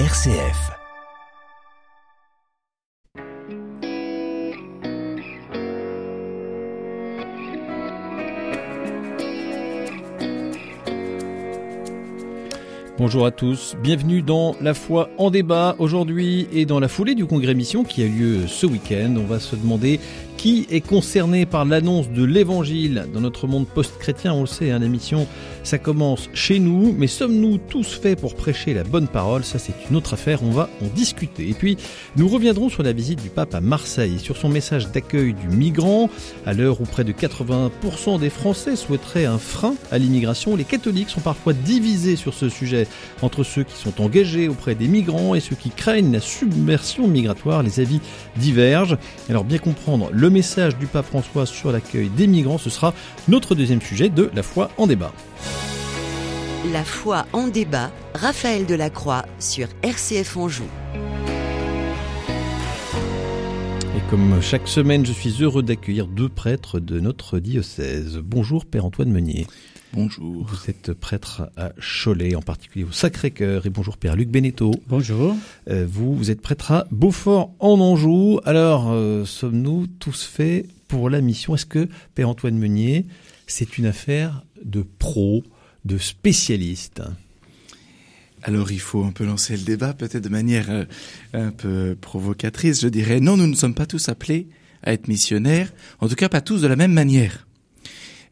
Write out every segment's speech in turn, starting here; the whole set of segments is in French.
RCF. Bonjour à tous, bienvenue dans La foi en débat aujourd'hui et dans la foulée du congrès mission qui a lieu ce week-end. On va se demander qui est concerné par l'annonce de l'évangile dans notre monde post-chrétien On le sait, hein, la mission, ça commence chez nous, mais sommes-nous tous faits pour prêcher la bonne parole? Ça, c'est une autre affaire, on va en discuter. Et puis, nous reviendrons sur la visite du pape à Marseille, sur son message d'accueil du migrant. À l'heure où près de 80% des Français souhaiteraient un frein à l'immigration, les catholiques sont parfois divisés sur ce sujet, entre ceux qui sont engagés auprès des migrants et ceux qui craignent la submersion migratoire. Les avis divergent. Alors, bien comprendre le message du pape François sur l'accueil des migrants, ce sera notre deuxième sujet de La foi en débat. La foi en débat, Raphaël Delacroix sur RCF Anjou. Et comme chaque semaine, je suis heureux d'accueillir deux prêtres de notre diocèse. Bonjour Père Antoine Meunier. Bonjour. Vous êtes prêtre à Cholet, en particulier au Sacré-Cœur. Et bonjour Père Luc Beneteau. Bonjour. Euh, vous, vous êtes prêtre à Beaufort en Anjou. Alors, euh, sommes-nous tous faits pour la mission? Est-ce que Père Antoine Meunier, c'est une affaire de pro, de spécialiste? Alors il faut un peu lancer le débat, peut-être de manière euh, un peu provocatrice. Je dirais non, nous ne sommes pas tous appelés à être missionnaires, en tout cas pas tous de la même manière.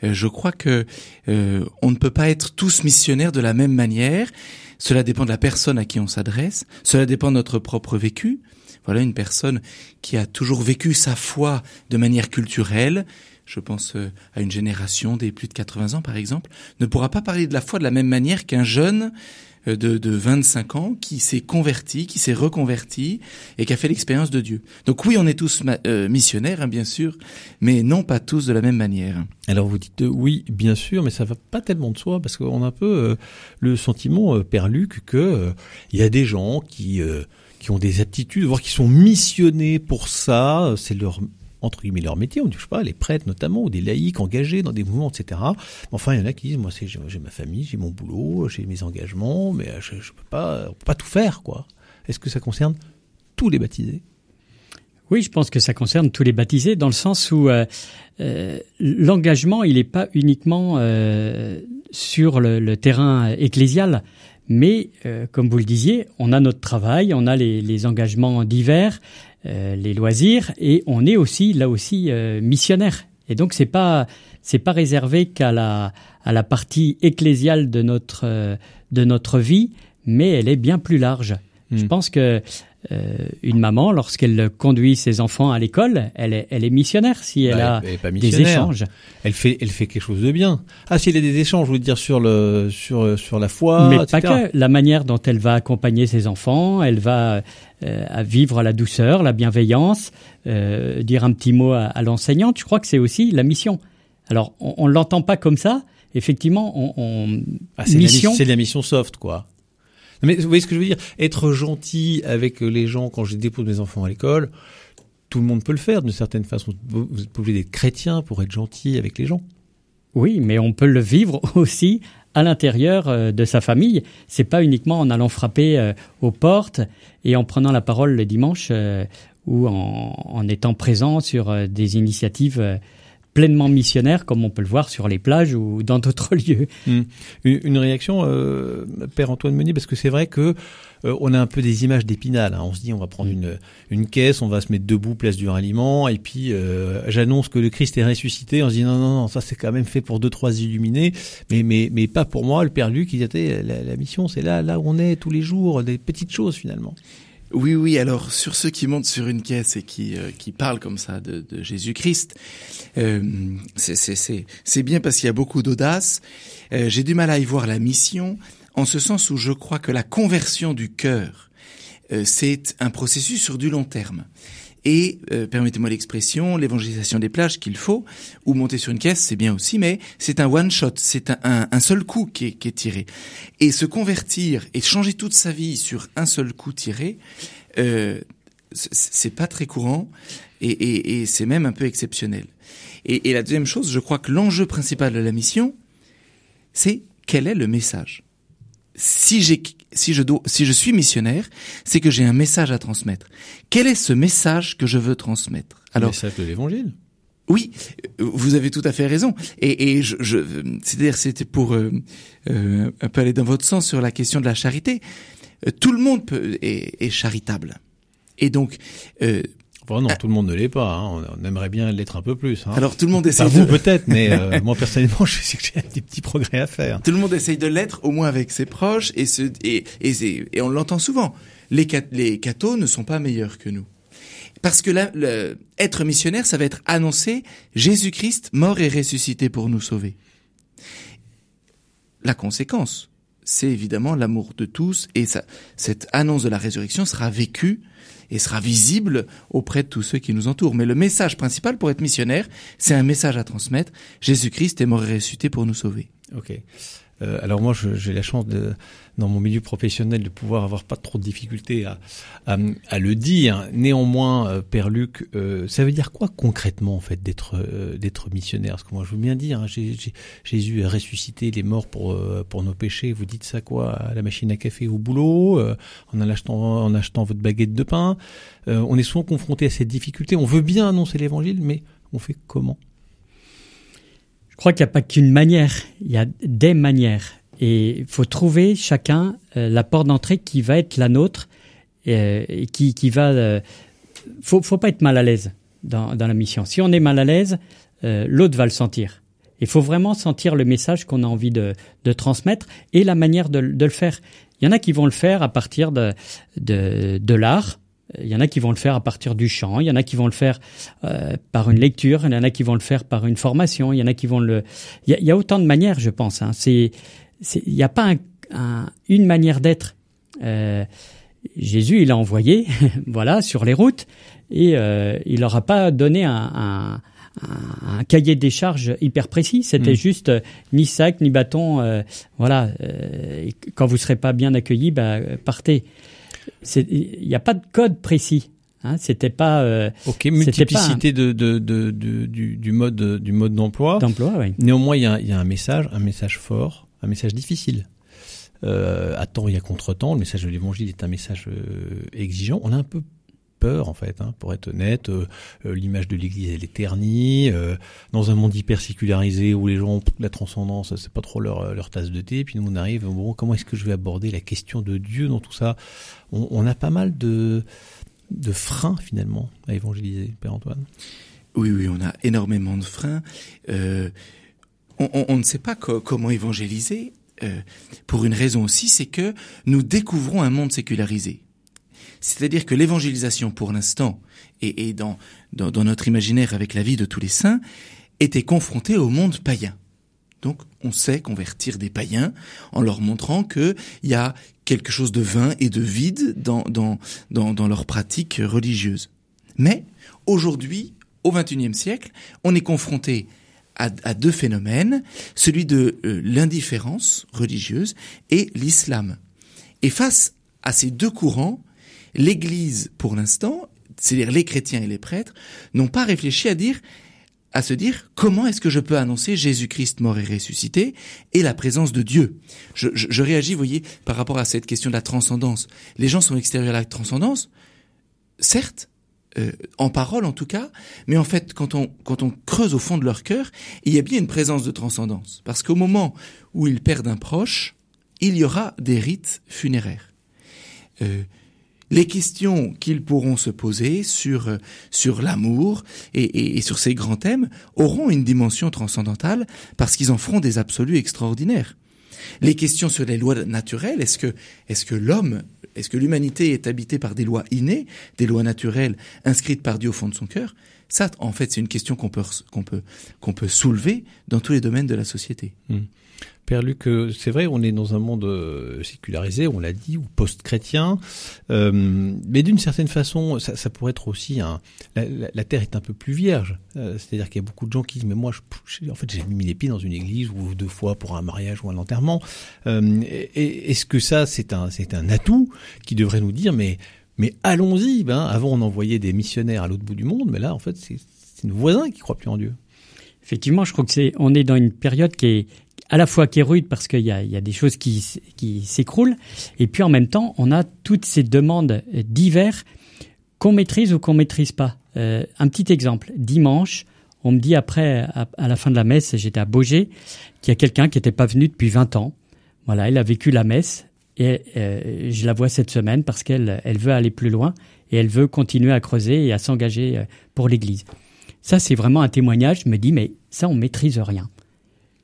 Euh, je crois que euh, on ne peut pas être tous missionnaires de la même manière. Cela dépend de la personne à qui on s'adresse. Cela dépend de notre propre vécu. Voilà une personne qui a toujours vécu sa foi de manière culturelle. Je pense euh, à une génération des plus de 80 ans, par exemple, ne pourra pas parler de la foi de la même manière qu'un jeune de, de 25 ans qui s'est converti, qui s'est reconverti et qui a fait l'expérience de Dieu. Donc oui, on est tous euh, missionnaires, hein, bien sûr, mais non pas tous de la même manière. Alors vous dites euh, oui, bien sûr, mais ça va pas tellement de soi parce qu'on a un peu euh, le sentiment, euh, Père Luc, que il y a des gens qui qui ont des aptitudes, voire qui sont missionnés pour ça. C'est leur entre guillemets leur métier, on dit, je sais pas, les prêtres notamment, ou des laïcs engagés dans des mouvements, etc. Enfin, il y en a qui disent, moi, j'ai ma famille, j'ai mon boulot, j'ai mes engagements, mais je, je peux pas, peut pas tout faire, quoi. Est-ce que ça concerne tous les baptisés? Oui, je pense que ça concerne tous les baptisés, dans le sens où euh, euh, l'engagement, il n'est pas uniquement euh, sur le, terrain ecclésial, mais euh, comme vous le disiez, on a notre travail, on a les, engagements divers, euh, les loisirs, et on est aussi là aussi euh, missionnaire. Et donc c'est pas c'est pas réservé qu'à la à la partie ecclésiale de notre euh, de notre vie, mais elle est bien plus large. Mmh. Je pense que euh, une maman, lorsqu'elle conduit ses enfants à l'école, elle est, elle est missionnaire si elle bah, a elle des échanges. Elle fait, elle fait quelque chose de bien. Ah, s'il y a des échanges, je veux dire sur le, sur, sur la foi, mais etc. pas que. La manière dont elle va accompagner ses enfants, elle va euh, vivre la douceur, la bienveillance, euh, dire un petit mot à, à l'enseignante. Je crois que c'est aussi la mission. Alors, on, on l'entend pas comme ça. Effectivement, on, on ah, c'est mission. La, c'est la mission soft, quoi. Mais vous voyez ce que je veux dire? Être gentil avec les gens quand je dépose mes enfants à l'école, tout le monde peut le faire d'une certaine façon. Vous n'êtes pas obligé d'être chrétien pour être gentil avec les gens. Oui, mais on peut le vivre aussi à l'intérieur euh, de sa famille. C'est pas uniquement en allant frapper euh, aux portes et en prenant la parole le dimanche euh, ou en, étant présent sur des initiatives pleinement missionnaire, comme on peut le voir sur les plages ou dans d'autres lieux. Mmh. Une réaction, euh, Père Antoine Meunier, parce que c'est vrai que euh, on a un peu des images d'épinal. Hein. On se dit, on va prendre une, une caisse, on va se mettre debout, place du ralliement, et puis euh, j'annonce que le Christ est ressuscité. On se dit, non, non, non, ça c'est quand même fait pour deux, trois illuminés, mais, mais, mais pas pour moi, le Père Luc, il était, la, la mission, c'est là, là où on est tous les jours, des petites choses finalement. Oui, oui. Alors sur ceux qui montent sur une caisse et qui euh, qui parlent comme ça de, de Jésus-Christ, euh, c'est bien parce qu'il y a beaucoup d'audace. Euh, J'ai du mal à y voir la mission, en ce sens où je crois que la conversion du cœur, euh, c'est un processus sur du long terme. Et euh, permettez-moi l'expression, l'évangélisation des plages qu'il faut, ou monter sur une caisse, c'est bien aussi, mais c'est un one shot, c'est un, un, un, seul coup qui est, qui est, tiré. Et se convertir et changer toute sa vie sur un seul coup tiré, euh, c'est pas très courant et, et, et c'est même un peu exceptionnel. Et, et la deuxième chose, je crois que l'enjeu principal de la mission, c'est quel est le message? Si j'ai si je, dois, si je suis missionnaire, c'est que j'ai un message à transmettre. Quel est ce message que je veux transmettre? Alors, le message de l'Évangile. Oui, vous avez tout à fait raison. Et, et je, je c'est-à-dire, c'était pour euh, euh, un peu aller dans votre sens sur la question de la charité. Euh, tout le monde peut, est, est charitable. Et donc, euh, Bon, non, tout le monde ne l'est pas. Hein. On aimerait bien l'être un peu plus. Hein. Alors tout le monde essaie. Enfin, vous peut-être, mais euh, moi personnellement, je sais que j'ai des petits progrès à faire. Tout le monde essaye de l'être, au moins avec ses proches, et ce, et, et, et on l'entend souvent. Les, les cathos ne sont pas meilleurs que nous. Parce que là, le, être missionnaire, ça va être annoncer Jésus-Christ mort et ressuscité pour nous sauver. La conséquence, c'est évidemment l'amour de tous, et ça, cette annonce de la résurrection sera vécue et sera visible auprès de tous ceux qui nous entourent. Mais le message principal pour être missionnaire, c'est un message à transmettre. Jésus-Christ est mort et ressuscité pour nous sauver. Ok. Euh, alors moi, j'ai la chance de, dans mon milieu professionnel de pouvoir avoir pas trop de difficultés à, le dire. Néanmoins, euh, Père Luc, euh, ça veut dire quoi concrètement en fait d'être d'être missionnaire? Parce que moi, je veux bien dire, hein, Jésus a ressuscité les morts pour nos péchés. Vous dites ça quoi? À la machine à café au boulot, en achetant en achetant votre baguette de pain. on est souvent confronté à cette difficulté. On veut bien annoncer l'Évangile, mais on fait comment? Crois qu'il n'y a pas qu'une manière, il y a des manières. Et il faut trouver chacun euh, la porte d'entrée qui va être la nôtre euh, et qui, qui va... Euh, faut, faut pas être mal à l'aise dans, dans la mission. Si on est mal à l'aise, l'autre va le sentir. Il faut vraiment sentir le message qu'on a envie de, de, transmettre et la manière de, de, le faire. Il y en a qui vont le faire à partir de, de l'art, il y en a qui vont le faire à partir du chant, il y en a qui vont le faire euh, par une lecture, il y en a qui vont le faire par une formation, il y en a qui vont le. Il y a, il y a autant de manières, je pense. Hein. C'est, c'est, il n'y a pas un, un, une manière d'être. Euh, Jésus, il a envoyé, voilà, sur les routes, et euh, il leur a pas donné un, un, un, cahier des charges hyper précis. C'était mmh. juste euh, ni sac ni bâton. Euh, voilà, euh, quand vous serez pas bien accueillis, bah, partez il n'y a pas de code précis. Hein, c'était pas. Euh, ok, multiplicité de, de, de, de, du, du mode du mode d'emploi. D'emploi, oui. Néanmoins, il y a, il y a un message, un message fort, un message difficile. Euh, à temps et à contre-temps, le message de l'Évangile est un message euh, exigeant. On a un peu peur en fait, hein, pour être honnête. Euh, euh, l'image de l'Église elle est ternie. Euh, dans un monde hyper sécularisé où les gens la transcendance, c'est pas trop leur, leur tasse de thé. Puis nous on arrive, bon, comment est-ce que je vais aborder la question de Dieu dans tout ça? On, a pas mal de de freins finalement à évangéliser, Père Antoine. Oui, oui, on a énormément de freins. On, ne sait pas co comment évangéliser. Pour une raison aussi, c'est que nous découvrons un monde sécularisé. C'est-à-dire que l'évangélisation, pour l'instant, et, dans, notre imaginaire avec la vie de tous les saints, était confrontée au monde païen. Donc, on sait convertir des païens en leur montrant qu'il y a quelque chose de vain et de vide dans, dans, dans, dans leur pratique religieuse. Mais, aujourd'hui, au XXIe siècle, on est confronté à, à, deux phénomènes, celui de euh, l'indifférence religieuse et l'islam. Et face à ces deux courants, l'Église, pour l'instant, c'est-à-dire les chrétiens et les prêtres, n'ont pas réfléchi à dire à se dire comment est-ce que je peux annoncer Jésus-Christ mort et ressuscité et la présence de Dieu? Je, je, je, réagis, vous voyez, par rapport à cette question de la transcendance. Les gens sont extérieurs à la transcendance, certes, euh, en parole en tout cas, mais en fait, quand on, quand on creuse au fond de leur cœur, il y a bien une présence de transcendance. Parce qu'au moment où ils perdent un proche, il y aura des rites funéraires. Euh, les questions qu'ils pourront se poser sur sur l'amour et, et, et, sur ces grands thèmes auront une dimension transcendantale parce qu'ils en feront des absolus extraordinaires. Les questions sur les lois naturelles, est-ce que est-ce que l'homme, est-ce que l'humanité est habitée par des lois innées, des lois naturelles inscrites par Dieu au fond de son cœur? Ça, en fait, c'est une question qu'on peut qu'on peut qu'on peut soulever dans tous les domaines de la société. Mmh. Père Luc, euh, c'est vrai, on est dans un monde euh, sécularisé, on l'a dit, ou post-chrétien, euh, mais d'une certaine façon, ça, pourrait être aussi un. La, terre est un peu plus vierge, c'est-à-dire qu'il y a beaucoup de gens qui disent mais moi, en fait, j'ai mis les pieds dans une église ou deux fois pour un mariage ou un enterrement. Est-ce que ça, c'est un, un atout qui devrait nous dire mais mais allons-y. Ben, avant, on envoyait des missionnaires à l'autre bout du monde, mais là, en fait, c'est nos voisins qui croient plus en Dieu. Effectivement, je crois que c'est, on est dans une période qui est à la fois qui est rude parce qu'il y y a des choses qui, qui s'écroulent, et puis en même temps, on a toutes ces demandes divers qu'on maîtrise ou qu'on maîtrise pas. Euh, un petit exemple. Dimanche, on me dit après, à, la fin de la messe, j'étais à Beaugé, qu'il y a quelqu'un qui n'était pas venu depuis 20 ans. Voilà, elle a vécu la messe et euh, je la vois cette semaine parce qu'elle elle veut aller plus loin et elle veut continuer à creuser et à s'engager euh, pour l'Église. Ça, c'est vraiment un témoignage. Je me dis, mais ça, on maîtrise rien.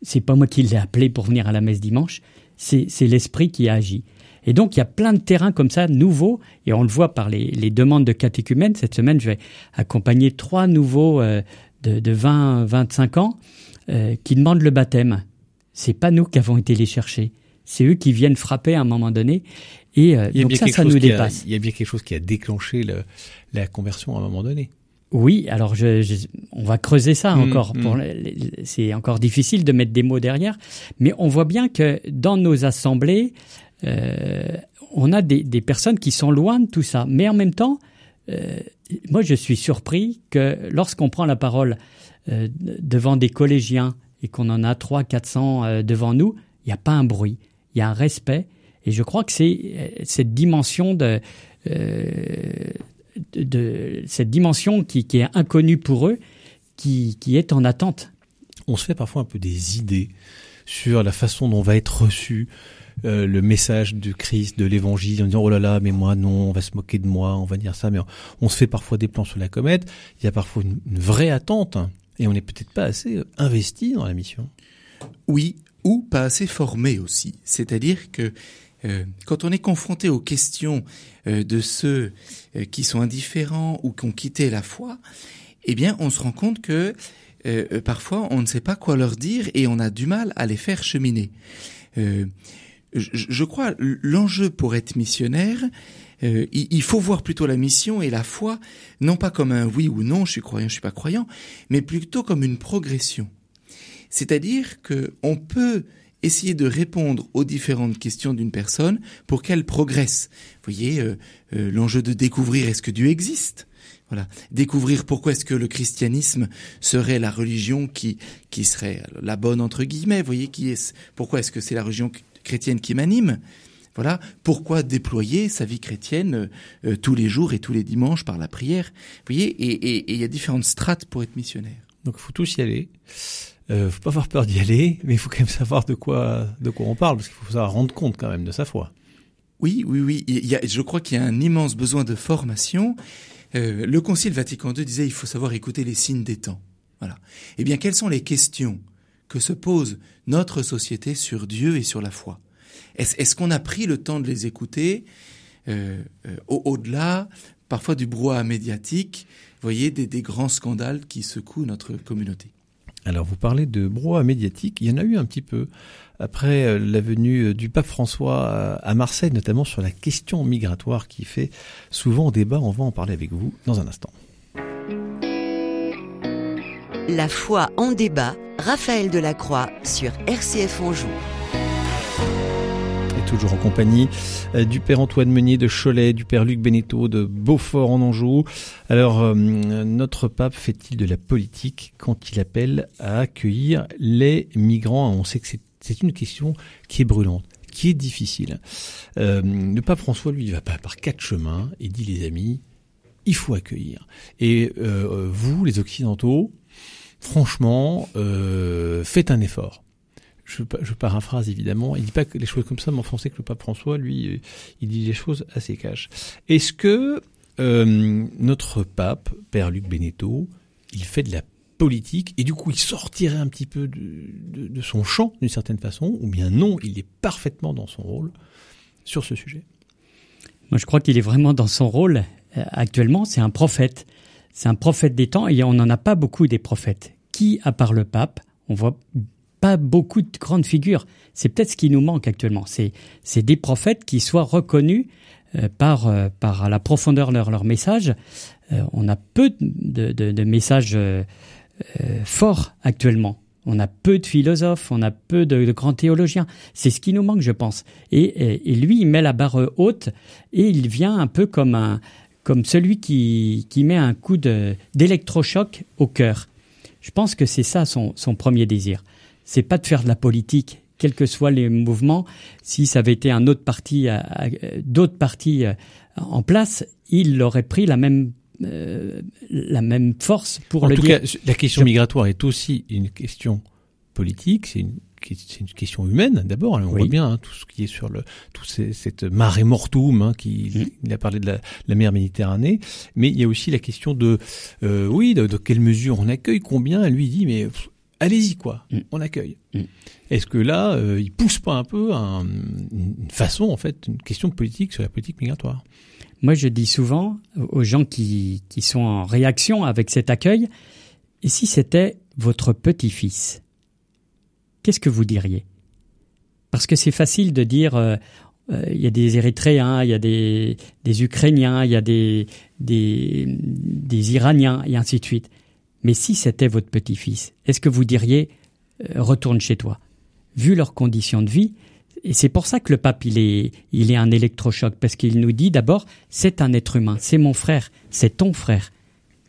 C'est pas moi qui l'ai appelé pour venir à la messe dimanche. C'est l'esprit qui a agi. Et donc, il y a plein de terrains comme ça, nouveaux, et on le voit par les, les demandes de catéchumènes. Cette semaine, je vais accompagner trois nouveaux euh, de, de 20, 25 ans euh, qui demandent le baptême. C'est pas nous qui avons été les chercher. C'est eux qui viennent frapper à un moment donné. Et euh, donc ça, ça nous dépasse. il y a bien quelque chose qui a déclenché le, la conversion à un moment donné. Oui, alors je, je, on va creuser ça mmh, encore. Mmh. C'est encore difficile de mettre des mots derrière, mais on voit bien que dans nos assemblées, euh, on a des, des, personnes qui sont loin de tout ça. Mais en même temps, euh, moi je suis surpris que lorsqu'on prend la parole euh, devant des collégiens et qu'on en a 3 400 euh, devant nous, il n'y a pas un bruit, il y a un respect. Et je crois que c'est euh, cette dimension de, de, cette dimension qui, qui, est inconnue pour eux, qui, qui est en attente. On se fait parfois un peu des idées sur la façon dont va être reçu euh, le message du Christ, de l'Évangile, en disant oh là là, mais moi non, on va se moquer de moi, on va dire ça, mais on, se fait parfois des plans sur la comète. Il y a parfois une, vraie attente, et on n'est peut-être pas assez euh, investi dans la mission. Oui, ou pas assez formé aussi. C'est-à-dire que euh, quand on est confronté aux questions de ceux qui sont indifférents ou qui ont quitté la foi, eh bien, on se rend compte que parfois on ne sait pas quoi leur dire et on a du mal à les faire cheminer je, crois, l'enjeu pour être missionnaire, euh, il, faut voir plutôt la mission et la foi, non pas comme un oui ou non, je suis croyant, je suis pas croyant, mais plutôt comme une progression. C'est-à-dire que on peut essayer de répondre aux différentes questions d'une personne pour qu'elle progresse. Vous voyez, euh, euh, l'enjeu de découvrir est-ce que Dieu existe? Voilà, découvrir pourquoi est-ce que le christianisme serait la religion qui qui serait la bonne entre guillemets. Vous voyez, qui est pourquoi est-ce que c'est la religion chrétienne qui m'anime? Voilà pourquoi déployer sa vie chrétienne euh, tous les jours et tous les dimanches par la prière? Vous voyez, et il y a différentes strates pour être missionnaire. Donc faut tous y aller. Euh, faut pas avoir peur d'y aller, mais il faut quand même savoir de quoi de quoi on parle, parce qu'il faut savoir rendre compte quand même de sa foi. Oui, oui, oui. Je crois qu'il y a un immense besoin de formation. Euh, le Concile Vatican II disait il faut savoir écouter les signes des temps. Voilà. Eh bien, quelles sont les questions que se pose notre société sur Dieu et sur la foi? Est-ce qu'on a pris le temps de les écouter euh, euh, au-delà parfois du brouhaha médiatique, voyez, des, grands scandales qui secouent notre communauté? Alors vous parlez de brouhaha médiatique, il y en a eu un petit peu après euh, la venue du pape François à Marseille, notamment sur la question migratoire qui fait souvent débat. On va en parler avec vous dans un instant. La foi en débat Raphaël Delacroix sur RCF Anjou. Toujours en compagnie euh, du père Antoine Meunier de Cholet, du père Luc Beneteau de Beaufort en Anjou. Alors, euh, notre pape fait-il de la politique quand il appelle à accueillir les migrants? On sait que c'est une question qui est brûlante qui est difficile. Euh, le pape François, lui, il va pas par quatre chemins et dit les amis, il faut accueillir. Et vous, les Occidentaux, franchement, euh, faites un effort. Je, je, paraphrase évidemment, il dit pas que les choses comme ça, mais en français que le pape François, lui, euh, il dit les choses assez cash. Est-ce que euh, notre pape, Père Luc Beneteau, il fait de la politique et du coup il sortirait un petit peu de, de, de son champ d'une certaine façon, ou bien non, il est parfaitement dans son rôle sur ce sujet? Moi je crois qu'il est vraiment dans son rôle. Euh, actuellement, c'est un prophète. C'est un prophète des temps et on n'en a pas beaucoup des prophètes. Qui, à part le pape, on voit pas beaucoup de grandes figures. C'est peut-être ce qui nous manque actuellement. C'est, des prophètes qui soient reconnus euh, par, euh, par la profondeur de leur, message. Euh, on a peu de, de, messages forts actuellement. On a peu de philosophes, on a peu de, grands théologiens. C'est ce qui nous manque, je pense. Et, et, et, lui, il met la barre haute et il vient un peu comme un, comme celui qui, qui met un coup d'électrochoc au cœur. Je pense que c'est ça son, son, premier désir. C'est pas de faire de la politique, quels que soient les mouvements. Si ça avait été un autre parti, d'autres partis en place, il aurait pris la même la même force pour en le tout dire. Cas, la question migratoire est aussi une question politique, c'est une c'est une question humaine d'abord. On voit bien hein, tout ce qui est sur le tout cette marée mortum hein, qui mm. il a parlé de la, la, mer Méditerranée, mais il y a aussi la question de euh, oui de, de, quelle mesure on accueille, combien. Elle lui dit mais allez-y quoi, mm. on accueille. Mm. Est-ce que là euh, il pousse pas un peu un, une façon en fait une question politique sur la politique migratoire? Moi je dis souvent aux gens qui qui sont en réaction avec cet accueil, et si c'était votre petit-fils qu'est-ce que vous diriez? Parce que c'est facile de dire euh, euh, il y a des Érythréens, il y a des, des Ukrainiens, il y a des, des, des, Iraniens, et ainsi de suite. Mais si c'était votre petit-fils, est-ce que vous diriez euh, retourne chez toi? Vu leurs conditions de vie, et c'est pour ça que le pape, il est, il est un électrochoc, parce qu'il nous dit d'abord, c'est un être humain, c'est mon frère, c'est ton frère.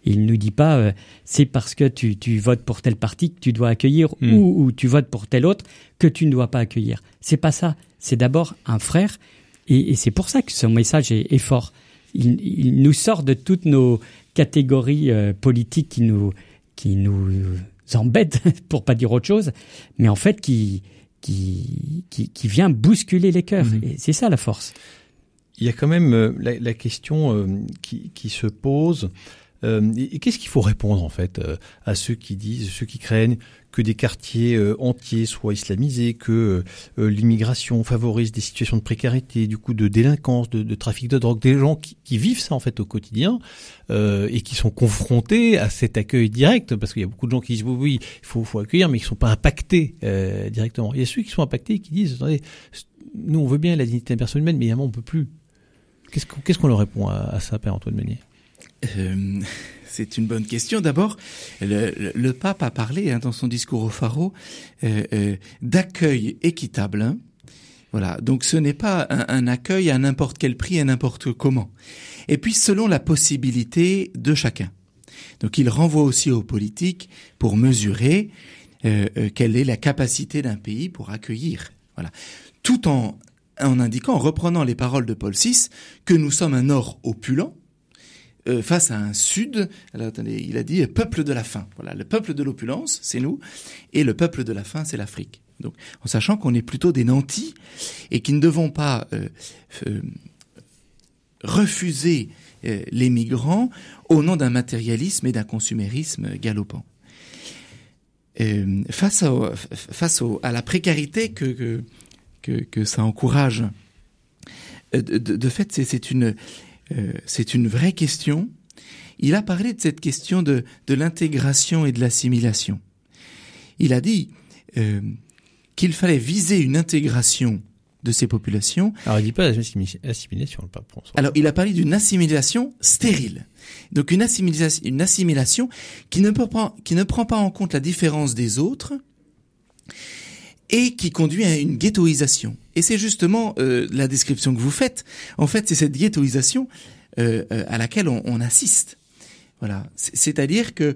Il ne nous dit pas euh, c'est parce que tu, tu, votes pour tel parti que tu dois accueillir hmm. ou, ou, tu votes pour tel autre que tu ne dois pas accueillir. C'est pas ça. C'est d'abord un frère et, et c'est pour ça que son message est, est fort. Il, il, nous sort de toutes nos catégories euh, politiques qui nous qui nous embêtent pour pas dire autre chose, mais en fait qui qui qui, qui vient bousculer les cœurs. Et c'est ça la force. Il y a quand même euh, la, la, question qui, qui se pose euh, et, qu'est-ce qu'il faut répondre en fait euh, à ceux qui disent, ceux qui craignent que des quartiers euh, entiers soient islamisés, que l'immigration favorise des situations de précarité, du coup de délinquance, de, de trafic de drogue, des gens qui, qui, vivent ça en fait au quotidien et qui sont confrontés à cet accueil direct, parce qu'il y a beaucoup de gens qui disent oui, oui, il faut, faut accueillir, mais qui sont pas impactés directement. Il y a ceux qui sont impactés et qui disent attendez, nous on veut bien la dignité de la personne humaine, mais évidemment on peut plus. Qu'est-ce qu'on qu'est-ce qu'on leur répond à, à ça, Père Antoine Meunier? Euh, c'est une bonne question. D'abord, le, pape a parlé hein, dans son discours au Pharaon euh, euh, d'accueil équitable. Hein. Voilà, donc ce n'est pas un, accueil à n'importe quel prix, à n'importe comment. Et puis selon la possibilité de chacun. Donc il renvoie aussi aux politiques pour mesurer euh, euh, quelle est la capacité d'un pays pour accueillir. Voilà, tout en en indiquant, en reprenant les paroles de Paul VI, que nous sommes un Nord opulent, euh, face à un Sud. Il a dit peuple de la faim. Voilà, le peuple de l'opulence, c'est nous, et le peuple de la faim, c'est l'Afrique. En sachant qu'on est plutôt des nantis et qui ne devons pas euh, euh, refuser les migrants au nom d'un matérialisme et d'un consumérisme galopant. face à, la précarité que, ça encourage, de fait, c'est une euh, c'est une vraie question. Il a parlé de cette question de, de l'intégration et de l'assimilation. Il a dit euh, qu'il fallait viser une intégration de ces populations. Alors il dit pas assimilation, le pape François. Alors il a parlé d'une assimilation stérile. Donc une assimilation, une assimilation qui ne, peut pas, qui ne prend pas en compte la différence des autres et qui conduit à une ghettoisation. Et c'est justement euh, la description que vous faites. En fait, c'est cette ghettoisation euh, euh à laquelle on, assiste. Voilà. C'est-à-dire que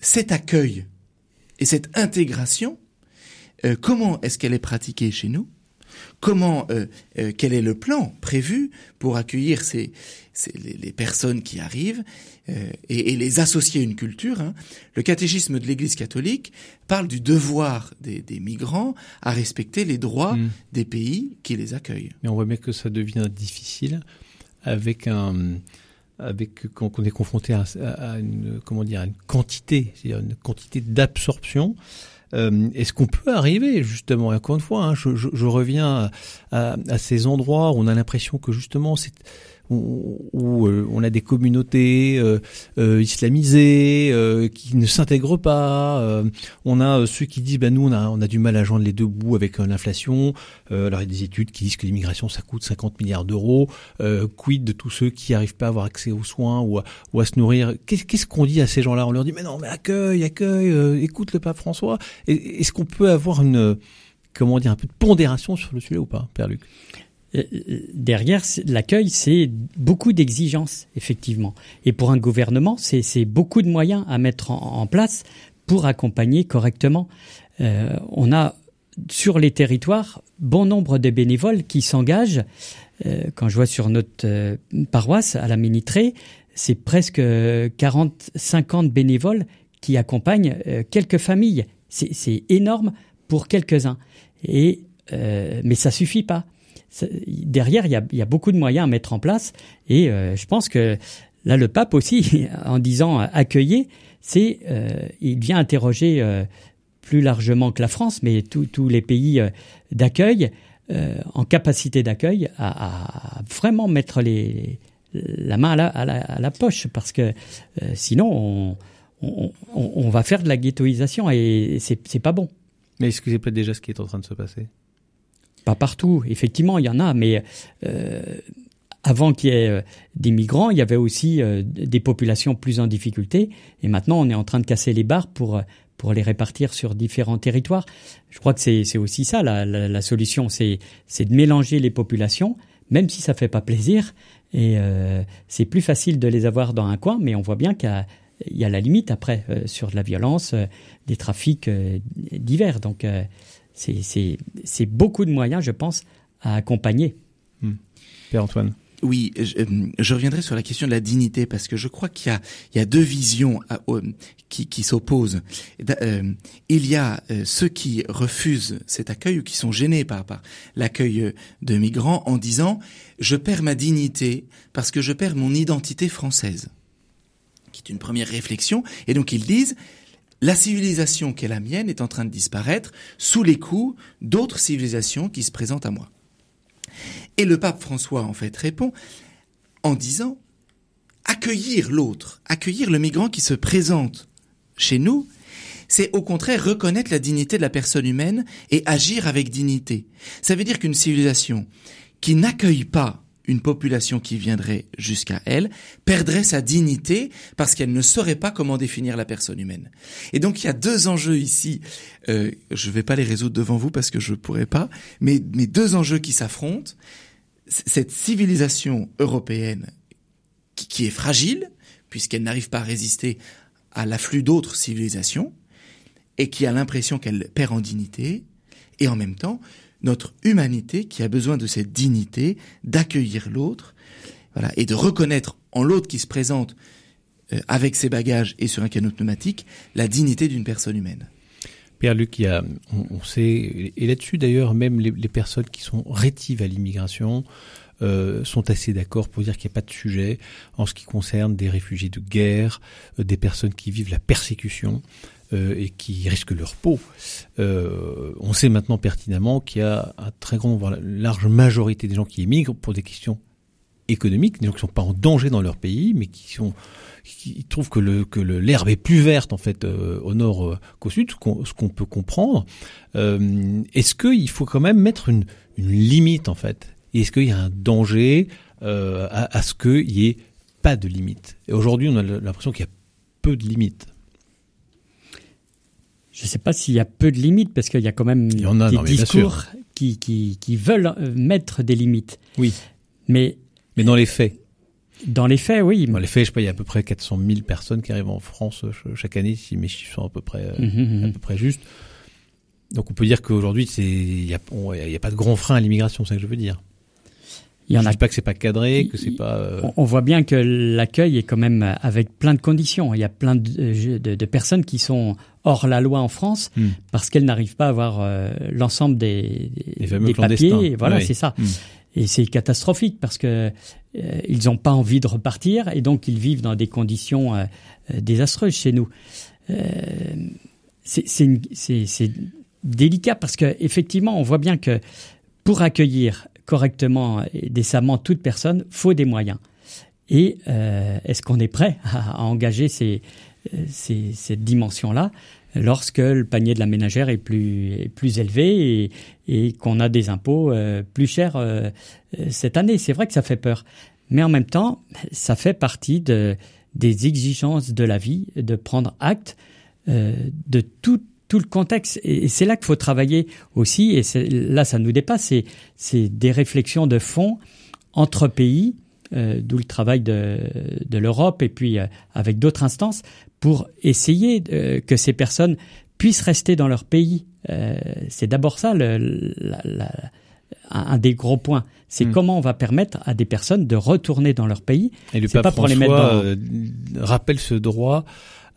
cet accueil et cette intégration, comment est-ce qu'elle est pratiquée chez nous? Comment, quel est le plan prévu pour accueillir ces les, les, personnes qui arrivent euh, et, et, les associer à une culture. Hein. Le catéchisme de l'Église catholique parle du devoir des, des migrants à respecter les droits mm. des pays qui les accueillent. Mais on voit bien que ça devient difficile avec un avec quand on est confronté à, à une comment dire à une quantité, c'est-à-dire une quantité d'absorption. Euh, Est-ce qu'on peut arriver justement, et encore une fois, hein, je, je, je, reviens à, ces endroits où on a l'impression que justement c'est où, euh, on a des communautés euh, euh, islamisées qui ne s'intègrent pas. On a ceux qui disent, ben nous on a, du mal à joindre les deux bouts avec l'inflation. alors il y a des études qui disent que l'immigration ça coûte 50 milliards d'euros. quid de tous ceux qui n'arrivent pas à avoir accès aux soins ou à, se nourrir? Qu'est-ce qu'on dit à ces gens-là? On leur dit, mais non, mais accueille, accueille, écoute le pape François. Est-ce qu'on peut avoir une comment dire un peu de pondération sur le sujet ou pas, Père Luc derrière l'accueil, c'est beaucoup d'exigences, effectivement. Et pour un gouvernement, c'est beaucoup de moyens à mettre en, place pour accompagner correctement. on a sur les territoires bon nombre de bénévoles qui s'engagent. quand je vois sur notre paroisse à la Minitrée, c'est presque 40, 50 bénévoles qui accompagnent quelques familles. C'est énorme pour quelques-uns. Et mais ça suffit pas derrière, il y, a, beaucoup de moyens à mettre en place. Et euh, je pense que là, le pape aussi, en disant euh, accueillir, c'est euh, il vient interroger plus largement que la France, mais tous les pays d'accueil en capacité d'accueil à, vraiment mettre la main à la, poche, parce que sinon on, va faire de la ghettoisation et c'est pas bon. Mais est-ce que déjà ce qui est en train de se passer pas partout, effectivement, il y en a, mais euh, avant qu'il y ait euh, des migrants, il y avait aussi euh, des populations plus en difficulté. Et maintenant, on est en train de casser les barres pour euh, pour les répartir sur différents territoires. Je crois que c'est aussi ça la, la, la solution, c'est de mélanger les populations, même si ça fait pas plaisir. Et euh, c'est plus facile de les avoir dans un coin, mais on voit bien qu'il y, y a, la limite après sur de la violence, des trafics divers. Donc c'est beaucoup de moyens, je pense, à accompagner. Hmm. Père Antoine. Oui, je, euh, je, reviendrai sur la question de la dignité parce que je crois qu'il y a, il y a deux visions euh, qui, qui s'opposent. Euh, il y a ceux qui refusent cet accueil ou qui sont gênés par, par l'accueil de migrants en disant je perds ma dignité parce que je perds mon identité française, qui est une première réflexion. Et donc ils disent la civilisation qui est la mienne est en train de disparaître sous les coups d'autres civilisations qui se présentent à moi. Et le pape François, en fait, répond en disant accueillir l'autre, accueillir le migrant qui se présente chez nous, c'est au contraire reconnaître la dignité de la personne humaine et agir avec dignité. Ça veut dire qu'une civilisation qui n'accueille pas une population qui viendrait jusqu'à elle perdrait sa dignité parce qu'elle ne saurait pas comment définir la personne humaine. Et donc il y a deux enjeux ici. Euh, je ne vais pas les résoudre devant vous parce que je ne pourrais pas, mais, mais deux enjeux qui s'affrontent. Cette civilisation européenne qui, qui est fragile puisqu'elle n'arrive pas à résister à l'afflux d'autres civilisations et qui a l'impression qu'elle perd en dignité, et en même temps notre humanité qui a besoin de cette dignité, d'accueillir l'autre, voilà, et de reconnaître en l'autre qui se présente euh, avec ses bagages et sur un canot pneumatique la dignité d'une personne humaine. Père Luc, il y a, on, sait, et là-dessus d'ailleurs, même les, les, personnes qui sont rétives à l'immigration euh, sont assez d'accord pour dire qu'il n'y a pas de sujet en ce qui concerne des réfugiés de guerre, euh, des personnes qui vivent la persécution euh, et qui risquent leur peau. Euh, on sait maintenant pertinemment qu'il y a un très grand, voire large majorité des gens qui émigrent pour des questions économiques, des gens qui sont pas en danger dans leur pays, mais qui trouvent que le que l'herbe est plus verte en fait euh, au nord qu'au sud, ce qu'on peut comprendre. Est-ce qu'il faut quand même mettre une, une limite en fait? Est-ce qu'il y a un danger à, à ce qu'il y ait pas de limite? Et aujourd'hui, on a l'impression qu'il y a peu de limites. Je ne sais pas s'il y a peu de limites, parce qu'il y a quand même a, des non, discours qui, qui, qui, veulent euh, mettre des limites. Oui. Mais, mais dans les faits Dans les faits, oui. Dans les faits, je sais pas, il y a à peu près 400 000 personnes qui arrivent en France euh, chaque année, si mes chiffres sont à peu près, mmh, mmh. à peu près justes. Donc on peut dire qu'aujourd'hui, il n'y a, a, pas de grand frein à l'immigration, c'est ça que je veux dire. Il y en je a dis pas que c'est pas cadré, que c'est pas. Euh... On voit bien que l'accueil est quand même avec plein de conditions. Il y a plein de, de, de personnes qui sont hors la loi en France mm. parce qu'elles n'arrivent pas à avoir euh, l'ensemble des, Les des papiers. Voilà, oui. c'est ça. Mm. Et c'est catastrophique parce que euh, ils n'ont pas envie de repartir et donc ils vivent dans des conditions euh, désastreuses chez nous. c'est délicat parce que effectivement, on voit bien que pour accueillir correctement et décemment toute personne, faut des moyens. Et euh, est-ce qu'on est prêt à, à engager ces, ces, cette dimension-là lorsque le panier de la ménagère est plus, est plus élevé et, et qu'on a des impôts euh, plus chers euh, cette année C'est vrai que ça fait peur. Mais en même temps, ça fait partie de, des exigences de la vie, de prendre acte euh, de tout tout le contexte. Et c'est là qu'il faut travailler aussi. Et là, ça nous dépasse. C'est des réflexions de fond entre pays, euh, d'où le travail de, de l'Europe et puis euh, avec d'autres instances pour essayer euh, que ces personnes puissent rester dans leur pays. Euh, c'est d'abord ça le, un des gros points. C'est hmm. comment on va permettre à des personnes de retourner dans leur pays. Et le pape pas pour les mettre dans... rappelle ce droit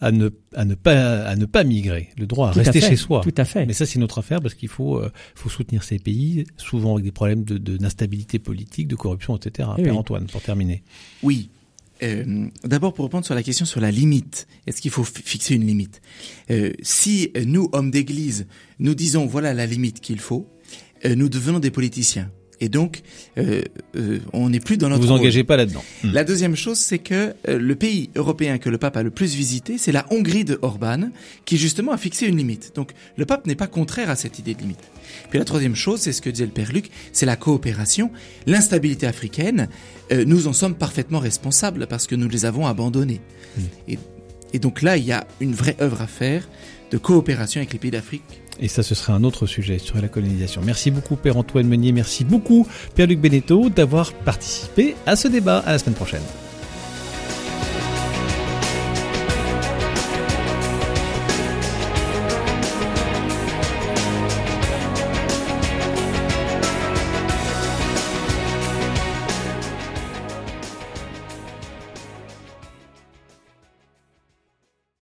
à ne, à ne pas à ne pas migrer, le droit à rester chez soi. Tout à fait. Mais ça c'est notre affaire parce qu'il faut euh, faut soutenir ces pays, souvent avec des problèmes de d'instabilité politique, de corruption, etc. Eh Père Antoine, pour terminer. Oui. Euh, D'abord pour répondre sur la question sur la limite, est-ce qu'il faut fixer une limite? Euh, Si nous hommes d'Église nous disons voilà la limite qu'il faut, euh, nous devenons des politiciens. Et donc, euh, euh, on n'est plus dans notre. Vous engagez pas là-dedans. Hmm. La deuxième chose, c'est que euh, le pays européen que le pape a le plus visité, c'est la Hongrie de Orban, qui justement a fixé une limite. Donc, le pape n'est pas contraire à cette idée de limite. Puis la troisième chose, c'est ce que disait le père Luc, c'est la coopération. L'instabilité africaine, euh, nous en sommes parfaitement responsables parce que nous les avons abandonnés. Hmm. Et, et donc là, il y a une vraie œuvre à faire de coopération avec les pays d'Afrique et ça, ce serait un autre sujet sur la colonisation. Merci beaucoup, Père Antoine Meunier. Merci beaucoup, Père Luc Beneteau, d'avoir participé à ce débat. À la semaine prochaine.